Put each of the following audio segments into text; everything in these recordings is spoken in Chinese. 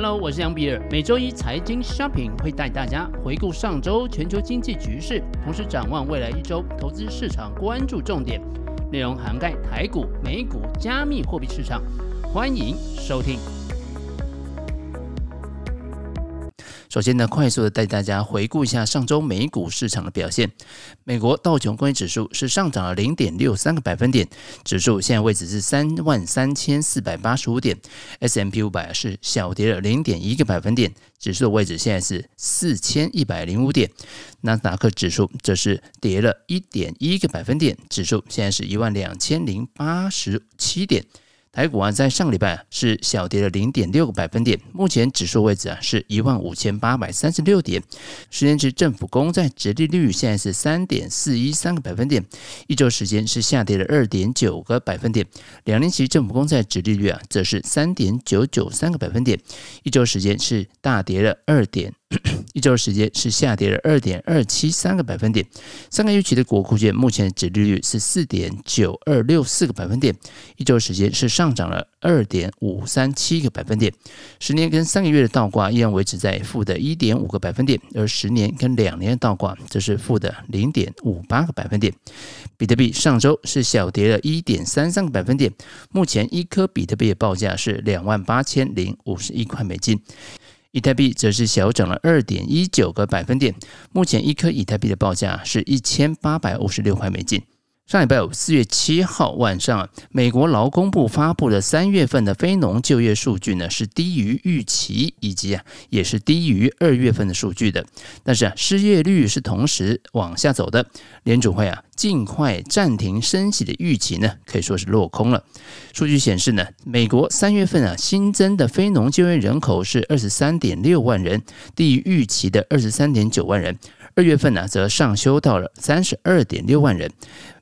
Hello，我是杨比尔。每周一财经 Shopping 会带大家回顾上周全球经济局势，同时展望未来一周投资市场关注重点，内容涵盖台股、美股、加密货币市场。欢迎收听。首先呢，快速的带大家回顾一下上周美股市场的表现。美国道琼工业指数是上涨了零点六三个百分点，指数现在位置是三万三千四百八十五点。S M P 五百是小跌了零点一个百分点，指数的位置现在是四千一百零五点。纳斯达克指数则是跌了一点一个百分点，指数现在是一万两千零八十七点。台股啊，在上个礼拜是小跌了零点六个百分点，目前指数位置啊是一万五千八百三十六点，十年期政府公债殖利率现在是三点四一三个百分点，一周时间是下跌了二点九个百分点，两年期政府公债殖利率啊则是三点九九三个百分点，一周时间是大跌了二点。一周时间是下跌了二点二七三个百分点，三个月期的国库券目前的殖利率是四点九二六四个百分点，一周时间是上涨了二点五三七个百分点，十年跟三个月的倒挂依然维持在负的一点五个百分点，而十年跟两年的倒挂则是负的零点五八个百分点。比特币上周是小跌了一点三三个百分点，目前一颗比特币的报价是两万八千零五十一块美金。以太币则是小涨了二点一九个百分点，目前一颗以太币的报价是一千八百五十六块美金。上礼拜五，四月七号晚上，美国劳工部发布的三月份的非农就业数据呢，是低于预期，以及啊，也是低于二月份的数据的。但是啊，失业率是同时往下走的。联储会啊，尽快暂停升息的预期呢，可以说是落空了。数据显示呢，美国三月份啊，新增的非农就业人口是二十三点六万人，低于预期的二十三点九万人。二月份呢，则上修到了三十二点六万人。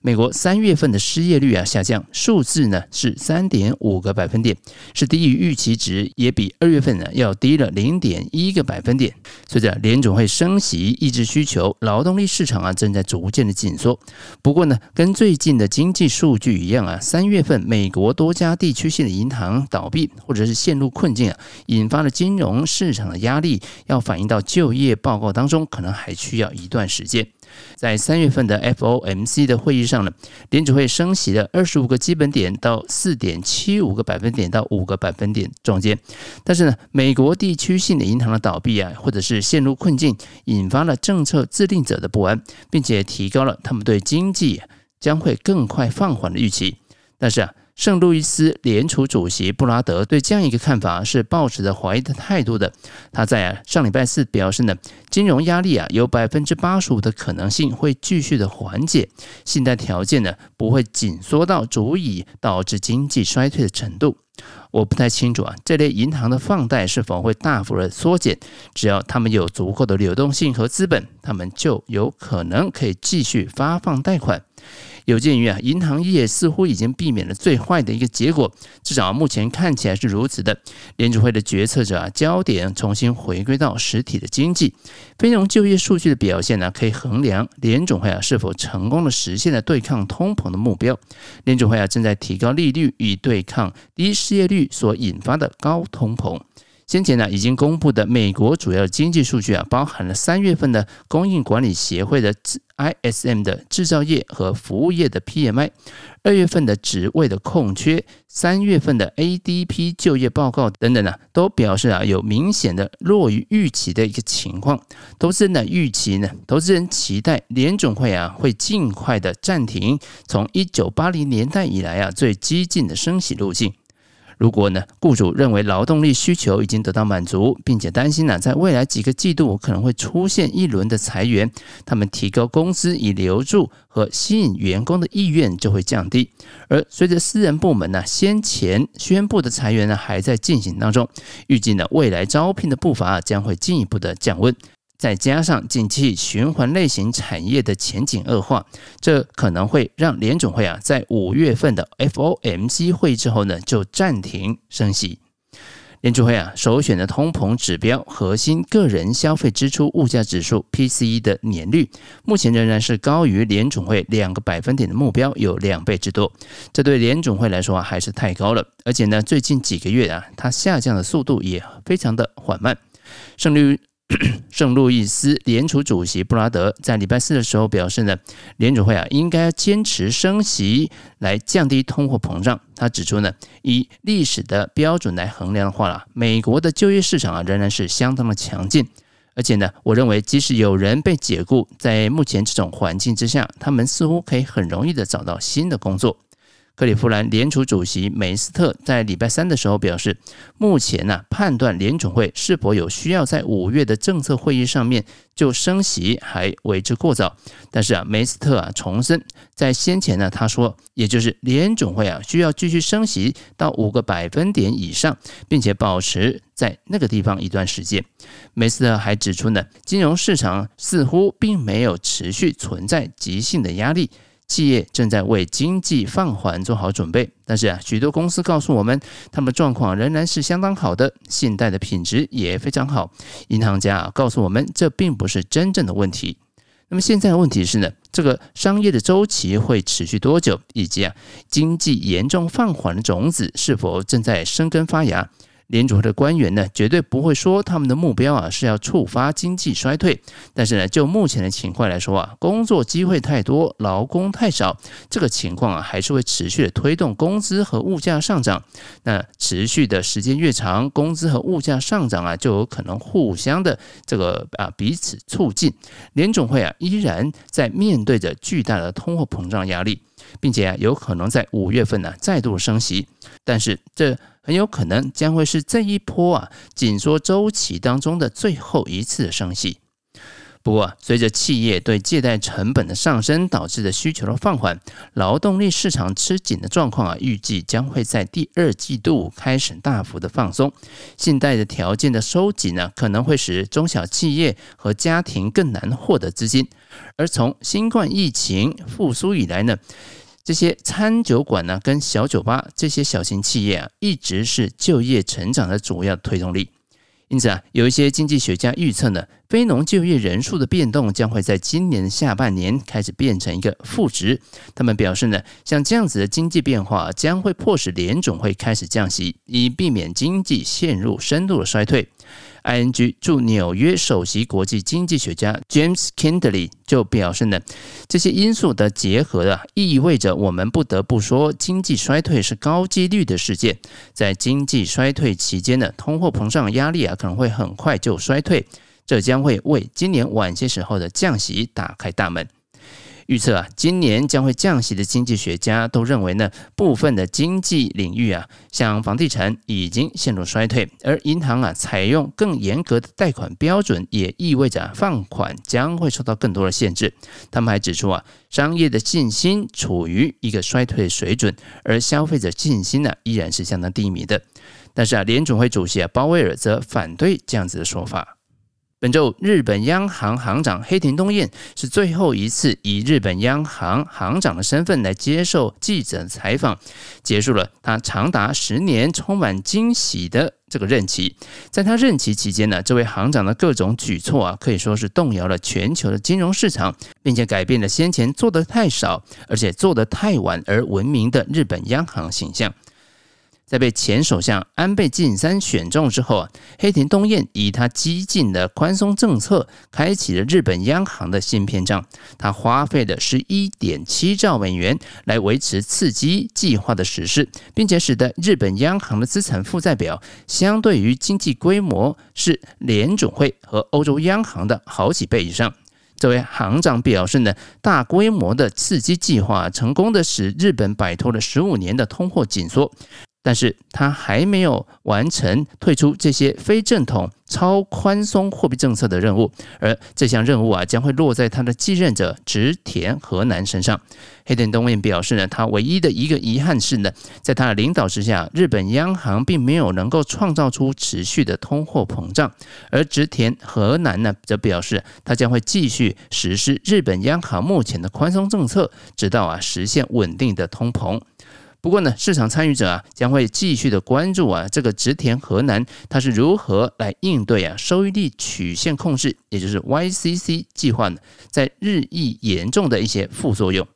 美国三月份的失业率啊下降，数字呢是三点五个百分点，是低于预期值，也比二月份呢要低了零点一个百分点。随着联总会升息抑制需求，劳动力市场啊正在逐渐的紧缩。不过呢，跟最近的经济数据一样啊，三月份美国多家地区性的银行倒闭或者是陷入困境啊，引发了金融市场的压力，要反映到就业报告当中，可能还需要一段时间。在三月份的 FOMC 的会议上呢，联储会升息了二十五个基本点到四点七五个百分点到五个百分点中间。但是呢，美国地区性的银行的倒闭啊，或者是陷入困境，引发了政策制定者的不安，并且提高了他们对经济将会更快放缓的预期。但是啊。圣路易斯联储主席布拉德对这样一个看法是抱持着怀疑的态度的。他在啊上礼拜四表示呢，金融压力啊有百分之八十五的可能性会继续的缓解，信贷条件呢不会紧缩到足以导致经济衰退的程度。我不太清楚啊，这类银行的放贷是否会大幅的缩减？只要他们有足够的流动性和资本，他们就有可能可以继续发放贷款。有鉴于啊，银行业似乎已经避免了最坏的一个结果，至少目前看起来是如此的。联储会的决策者啊，焦点重新回归到实体的经济，非农就业数据的表现呢，可以衡量联准会啊是否成功的实现了对抗通膨的目标。联准会啊正在提高利率，以对抗低失业率所引发的高通膨。先前呢，已经公布的美国主要经济数据啊，包含了三月份的供应管理协会的 ISM 的制造业和服务业的 PMI，二月份的职位的空缺，三月份的 ADP 就业报告等等呢，都表示啊有明显的弱于预期的一个情况。投资人的预期呢，投资人期待联准会啊会尽快的暂停从一九八零年代以来啊最激进的升息路径。如果呢，雇主认为劳动力需求已经得到满足，并且担心呢，在未来几个季度可能会出现一轮的裁员，他们提高工资以留住和吸引员工的意愿就会降低。而随着私人部门呢先前宣布的裁员呢还在进行当中，预计呢未来招聘的步伐将会进一步的降温。再加上近期循环类型产业的前景恶化，这可能会让联总会啊在五月份的 FOMC 会议之后呢就暂停升息。联储会啊，首选的通膨指标核心个人消费支出物价指数 PCE 的年率，目前仍然是高于联储会两个百分点的目标有两倍之多。这对联储会来说啊，还是太高了。而且呢，最近几个月啊，它下降的速度也非常的缓慢。胜率。圣路易斯联储主席布拉德在礼拜四的时候表示呢，联储会啊应该坚持升息来降低通货膨胀。他指出呢，以历史的标准来衡量的话啦，美国的就业市场啊仍然是相当的强劲，而且呢，我认为即使有人被解雇，在目前这种环境之下，他们似乎可以很容易的找到新的工作。克利夫兰联储主席梅斯特在礼拜三的时候表示，目前呢、判断联总会是否有需要在五月的政策会议上面就升息还为之过早。但是啊，梅斯特啊重申，在先前呢，他说，也就是联总会啊需要继续升息到五个百分点以上，并且保持在那个地方一段时间。梅斯特还指出呢，金融市场似乎并没有持续存在急性的压力。企业正在为经济放缓做好准备，但是啊，许多公司告诉我们，他们状况仍然是相当好的，信贷的品质也非常好。银行家啊告诉我们，这并不是真正的问题。那么现在的问题是呢，这个商业的周期会持续多久，以及啊，经济严重放缓的种子是否正在生根发芽？联储会的官员呢，绝对不会说他们的目标啊是要触发经济衰退。但是呢，就目前的情况来说啊，工作机会太多，劳工太少，这个情况啊还是会持续的推动工资和物价上涨。那持续的时间越长，工资和物价上涨啊，就有可能互相的这个啊彼此促进。联总会啊依然在面对着巨大的通货膨胀压力，并且啊有可能在五月份呢再度升息。但是这很有可能将会是这一波啊紧缩周期当中的最后一次升息。不过，随着企业对借贷成本的上升导致的需求的放缓，劳动力市场吃紧的状况啊，预计将会在第二季度开始大幅的放松。信贷的条件的收紧呢，可能会使中小企业和家庭更难获得资金。而从新冠疫情复苏以来呢，这些餐酒馆呢，跟小酒吧这些小型企业啊，一直是就业成长的主要推动力。因此啊，有一些经济学家预测呢，非农就业人数的变动将会在今年下半年开始变成一个负值。他们表示呢，像这样子的经济变化将会迫使联总会开始降息，以避免经济陷入深度的衰退。ING 驻纽约首席国际经济学家 James Kindley 就表示呢，这些因素的结合啊，意味着我们不得不说，经济衰退是高几率的事件。在经济衰退期间呢，通货膨胀压力啊可能会很快就衰退，这将会为今年晚些时候的降息打开大门。预测啊，今年将会降息的经济学家都认为呢，部分的经济领域啊，像房地产已经陷入衰退，而银行啊采用更严格的贷款标准，也意味着放款将会受到更多的限制。他们还指出啊，商业的信心处于一个衰退水准，而消费者信心呢依然是相当低迷的。但是啊，联准会主席啊鲍威尔则反对这样子的说法。本周，日本央行行长黑田东彦是最后一次以日本央行行长的身份来接受记者采访，结束了他长达十年充满惊喜的这个任期。在他任期期间呢，这位行长的各种举措啊，可以说是动摇了全球的金融市场，并且改变了先前做得太少而且做得太晚而闻名的日本央行形象。在被前首相安倍晋三选中之后啊，黑田东彦以他激进的宽松政策，开启了日本央行的新篇章。他花费了十一点七兆美元来维持刺激计划的实施，并且使得日本央行的资产负债表相对于经济规模是联准会和欧洲央行的好几倍以上。这位行长表示呢，大规模的刺激计划成功的使日本摆脱了十五年的通货紧缩。但是他还没有完成退出这些非正统超宽松货币政策的任务，而这项任务啊将会落在他的继任者植田和男身上。黑田东彦表示呢，他唯一的一个遗憾是呢，在他的领导之下，日本央行并没有能够创造出持续的通货膨胀。而植田和男呢则表示，他将会继续实施日本央行目前的宽松政策，直到啊实现稳定的通膨。不过呢，市场参与者啊将会继续的关注啊这个植田河南它是如何来应对啊收益率曲线控制，也就是 YCC 计划呢，在日益严重的一些副作用。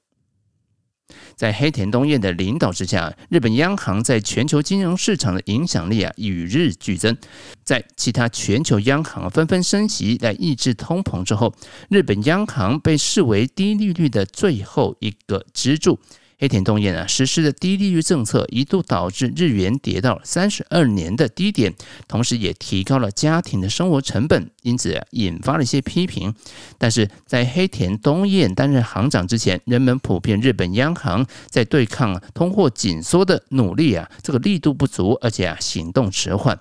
在黑田东彦的领导之下，日本央行在全球金融市场的影响力啊与日俱增。在其他全球央行纷纷升息来抑制通膨之后，日本央行被视为低利率的最后一个支柱。黑田东彦啊实施的低利率政策一度导致日元跌到三十二年的低点，同时也提高了家庭的生活成本，因此啊引发了一些批评。但是在黑田东彦担任行长之前，人们普遍日本央行在对抗通货紧缩的努力啊这个力度不足，而且啊行动迟缓。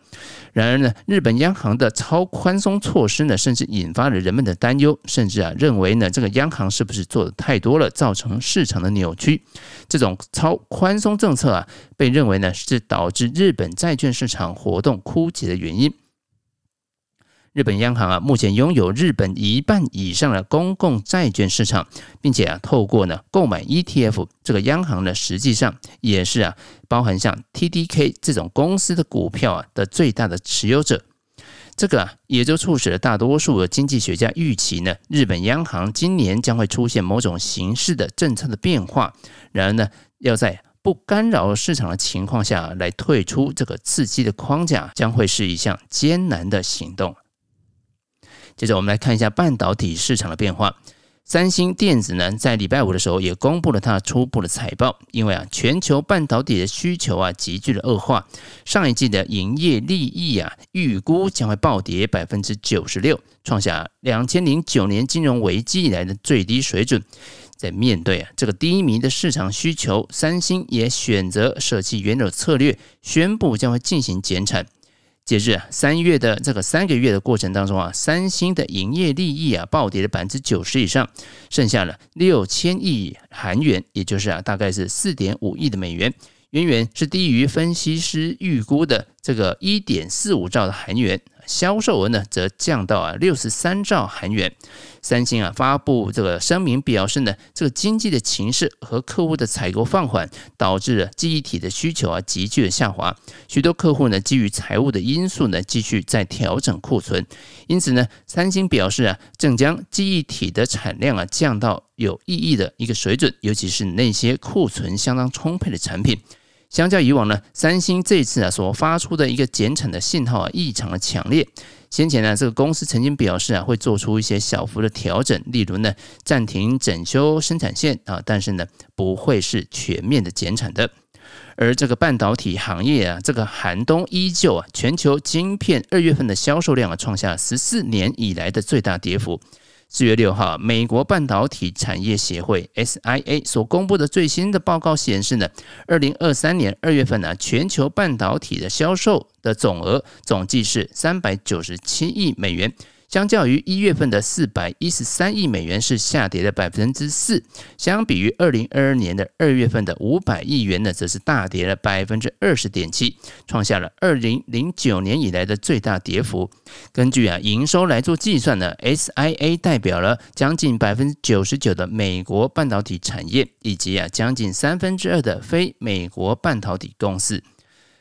然而呢，日本央行的超宽松措施呢，甚至引发了人们的担忧，甚至啊认为呢，这个央行是不是做的太多了，造成市场的扭曲？这种超宽松政策啊，被认为呢是导致日本债券市场活动枯竭的原因。日本央行啊，目前拥有日本一半以上的公共债券市场，并且啊，透过呢购买 ETF，这个央行呢实际上也是啊，包含像 TDK 这种公司的股票啊的最大的持有者。这个啊，也就促使了大多数的经济学家预期呢，日本央行今年将会出现某种形式的政策的变化。然而呢，要在不干扰市场的情况下来退出这个刺激的框架，将会是一项艰难的行动。接着我们来看一下半导体市场的变化。三星电子呢，在礼拜五的时候也公布了它初步的财报，因为啊，全球半导体的需求啊急剧的恶化，上一季的营业利益啊预估将会暴跌百分之九十六，创下两千零九年金融危机以来的最低水准。在面对啊这个低迷的市场需求，三星也选择舍弃原有策略，宣布将会进行减产。截至三月的这个三个月的过程当中啊，三星的营业利益啊暴跌了百分之九十以上，剩下了六千亿韩元，也就是啊大概是四点五亿的美元，远远是低于分析师预估的这个一点四五兆的韩元。销售额呢，则降到啊六十三兆韩元。三星啊发布这个声明表示呢，这个经济的情势和客户的采购放缓，导致了记忆体的需求啊急剧的下滑。许多客户呢基于财务的因素呢，继续在调整库存。因此呢，三星表示啊，正将记忆体的产量啊降到有意义的一个水准，尤其是那些库存相当充沛的产品。相较以往呢，三星这次啊所发出的一个减产的信号啊异常的强烈。先前呢，这个公司曾经表示啊会做出一些小幅的调整，例如呢暂停整修生产线啊，但是呢不会是全面的减产的。而这个半导体行业啊，这个寒冬依旧啊，全球晶片二月份的销售量啊创下十四年以来的最大跌幅。四月六号，美国半导体产业协会 SIA 所公布的最新的报告显示呢，二零二三年二月份呢，全球半导体的销售的总额总计是三百九十七亿美元。相较于一月份的四百一十三亿美元，是下跌了百分之四；相比于二零二二年的二月份的五百亿元呢，则是大跌了百分之二十点七，创下了二零零九年以来的最大跌幅。根据啊营收来做计算呢，SIA 代表了将近百分之九十九的美国半导体产业，以及啊将近三分之二的非美国半导体公司。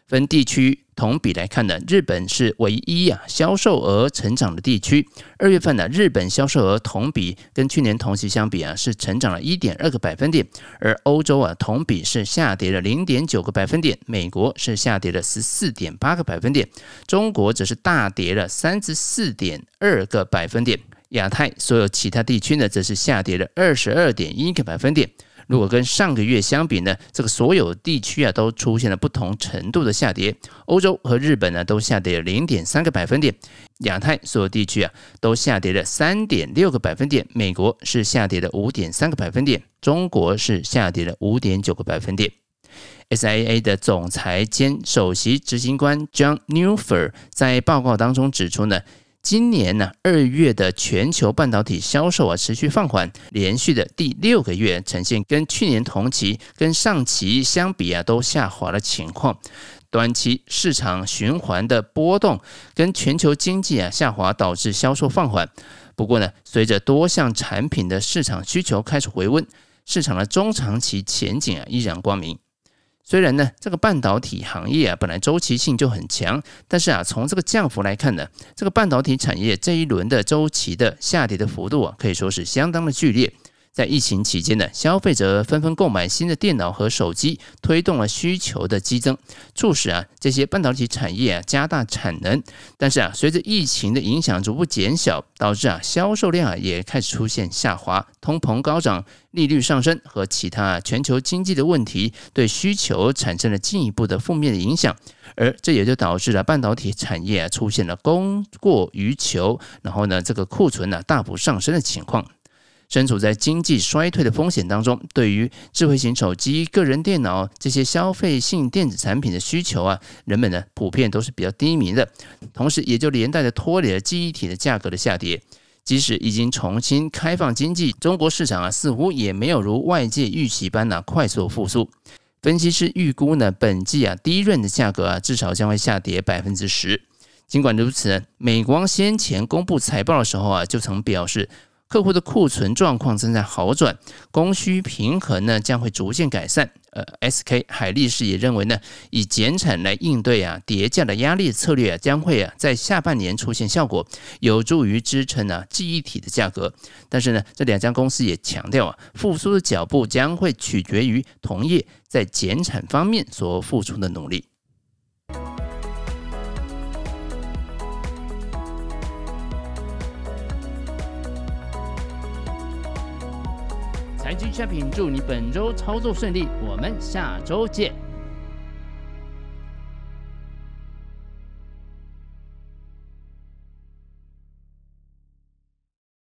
分地区同比来看呢，日本是唯一啊销售额成长的地区。二月份呢，日本销售额同比跟去年同期相比啊，是成长了一点二个百分点。而欧洲啊，同比是下跌了零点九个百分点，美国是下跌了十四点八个百分点，中国则是大跌了三十四点二个百分点。亚太所有其他地区呢，则是下跌了二十二点一个百分点。如果跟上个月相比呢，这个所有地区啊都出现了不同程度的下跌。欧洲和日本呢都下跌了零点三个百分点，亚太所有地区啊都下跌了三点六个百分点，美国是下跌了五点三个百分点，中国是下跌了五点九个百分点。SIA 的总裁兼首席执行官 John Newfer 在报告当中指出呢。今年呢，二月的全球半导体销售啊持续放缓，连续的第六个月呈现跟去年同期、跟上期相比啊都下滑的情况。短期市场循环的波动跟全球经济啊下滑导致销售放缓。不过呢，随着多项产品的市场需求开始回温，市场的中长期前景啊依然光明。虽然呢，这个半导体行业啊本来周期性就很强，但是啊，从这个降幅来看呢，这个半导体产业这一轮的周期的下跌的幅度啊，可以说是相当的剧烈。在疫情期间呢，消费者纷纷购买新的电脑和手机，推动了需求的激增，促使啊这些半导体产业啊加大产能。但是啊，随着疫情的影响逐步减小，导致啊销售量啊也开始出现下滑，通膨高涨、利率上升和其他全球经济的问题，对需求产生了进一步的负面的影响。而这也就导致了半导体产业啊出现了供过于求，然后呢这个库存呢大幅上升的情况。身处在经济衰退的风险当中，对于智慧型手机、个人电脑这些消费性电子产品的需求啊，人们呢普遍都是比较低迷的，同时也就连带的拖累了记忆体的价格的下跌。即使已经重新开放经济，中国市场啊似乎也没有如外界预期般呢快速复苏。分析师预估呢，本季啊低润的价格啊至少将会下跌百分之十。尽管如此，美光先前公布财报的时候啊，就曾表示。客户的库存状况正在好转，供需平衡呢将会逐渐改善。呃，SK 海力士也认为呢，以减产来应对啊叠价的压力策略啊，将会啊在下半年出现效果，有助于支撑啊记忆体的价格。但是呢，这两家公司也强调啊，复苏的脚步将会取决于同业在减产方面所付出的努力。下品祝你本周操作顺利，我们下周见。